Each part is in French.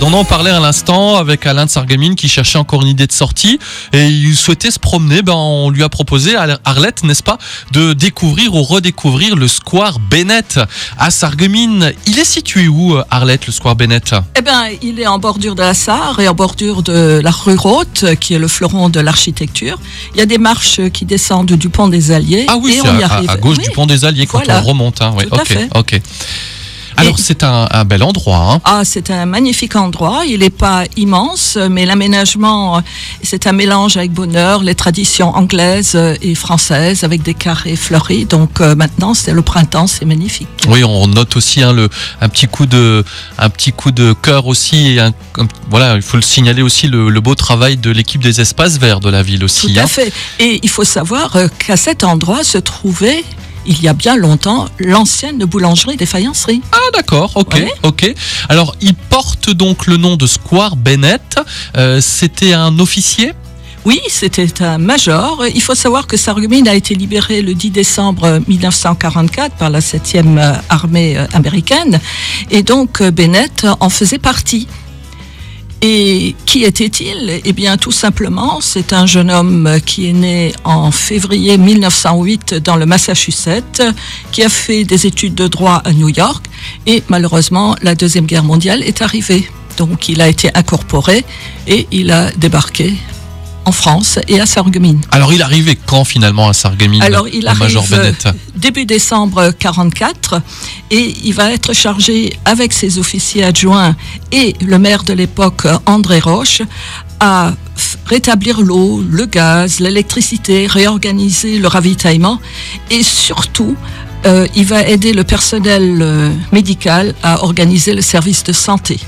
On en parlait à l'instant avec Alain de Sargamine qui cherchait encore une idée de sortie et il souhaitait se promener. Ben, on lui a proposé à Arlette, n'est-ce pas, de découvrir ou redécouvrir le Square Bennett à Sarreguemines. Il est situé où, Arlette, le Square Bennett? Eh bien, il est en bordure de la Sarre et en bordure de la rue Roth, qui est le fleuron de l'architecture. Il y a des marches qui descendent du pont des Alliés. Ah oui, c'est à, gauche du pont des Alliés quand on remonte. Hein. Tout à fait. ok. Alors c'est un, bel endroit. Hein. Ah, c'est un magnifique endroit. Il n'est pas immense, mais l'aménagement, c'est un mélange avec bonheur, les traditions anglaises et françaises avec des carrés fleuris. Donc euh, maintenant, c'est le printemps, c'est magnifique. Oui, on note aussi hein, le, un petit coup de, un petit coup de cœur aussi. voilà, il faut le signaler aussi le, beau travail de l'équipe des espaces verts de la ville aussi. Tout à hein. fait. Et il faut savoir euh, qu'à cet endroit se trouvait il y a bien longtemps l'ancienne boulangerie des faïenceries. Ah d'accord, ok, ok. Alors il porte donc le nom de Square Bennett. Euh, c'était un officier? Oui, c'était un major. Il faut savoir que Sarreguemines a été libéré le 10 décembre 1944 par la 7e armée américaine et donc Bennett en faisait partie. Et qui était-il? Eh bien, tout simplement, c'est un jeune homme qui est né en février 1908 dans le Massachusetts, qui a fait des études de droit à New York, et malheureusement, la Deuxième Guerre mondiale est arrivée. Donc, il a été incorporé et il a débarqué en France et à Sarreguemines. Alors il arrivait quand finalement à Sarreguemines Alors il arrive Major Bennett début décembre 44 et il va être chargé avec ses officiers adjoints et le maire de l'époque André Roche à rétablir l'eau, le gaz, l'électricité, réorganiser le ravitaillement et surtout euh, il va aider le personnel euh, médical à organiser le service de santé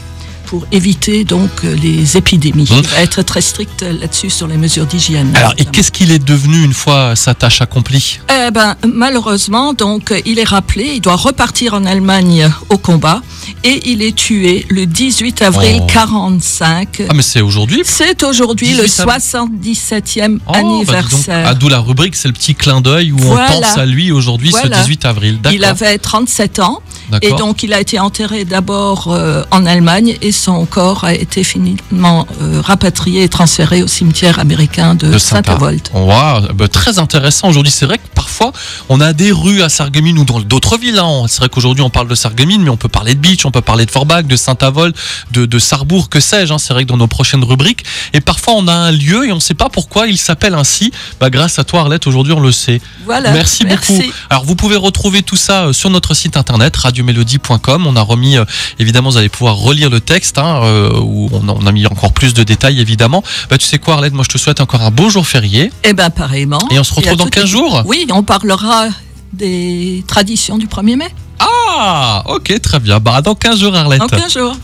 pour éviter donc euh, les épidémies. Mmh. Il va être très strict là-dessus sur les mesures d'hygiène. Alors, et qu'est-ce qu'il est devenu une fois sa tâche accomplie? Eh ben, malheureusement, donc, il est rappelé, il doit repartir en Allemagne au combat et il est tué le 18 avril 45. Ah, mais c'est aujourd'hui? C'est aujourd'hui le 77e bah, anniversaire. Ah, d'où la rubrique, c'est le petit clin d'œil où on pense à lui aujourd'hui, ce 18 avril. Il avait 37 ans et donc il a été enterré d'abord euh, en Allemagne et son corps a été finalement euh, rapatrié et transféré au cimetière américain de, Saint-Avold. Wow, bah, très intéressant aujourd'hui. C'est vrai que parfois on a des rues à Sarreguemines ou dans d'autres villes. Hein. C'est vrai qu'aujourd'hui on parle de Sarreguemines, mais on peut parler de Beach, on peut parler de Forbach, de Saint-Avold, de, de, Sarrebourg, que sais-je. Hein. C'est vrai que dans nos prochaines rubriques. Et parfois on a un lieu et on ne sait pas pourquoi il s'appelle ainsi. Bah, grâce à toi Arlette, aujourd'hui on le sait. Voilà. Merci, merci, beaucoup. Alors vous pouvez retrouver tout ça euh, sur notre site internet radiomélodie.com. On a remis, euh, évidemment, vous allez pouvoir relire le texte hein, euh, où on a, mis encore plus de détails évidemment. Bah, tu sais quoi Arlette, moi je te souhaite encore un beau jour férié. Eh ben pareillement. Et on se retrouve dans 15 jours Oui, on parlera des traditions du 1er mai. Ah, ok, très bien. Bah, dans 15 jours, Arlette. Dans 15 jours.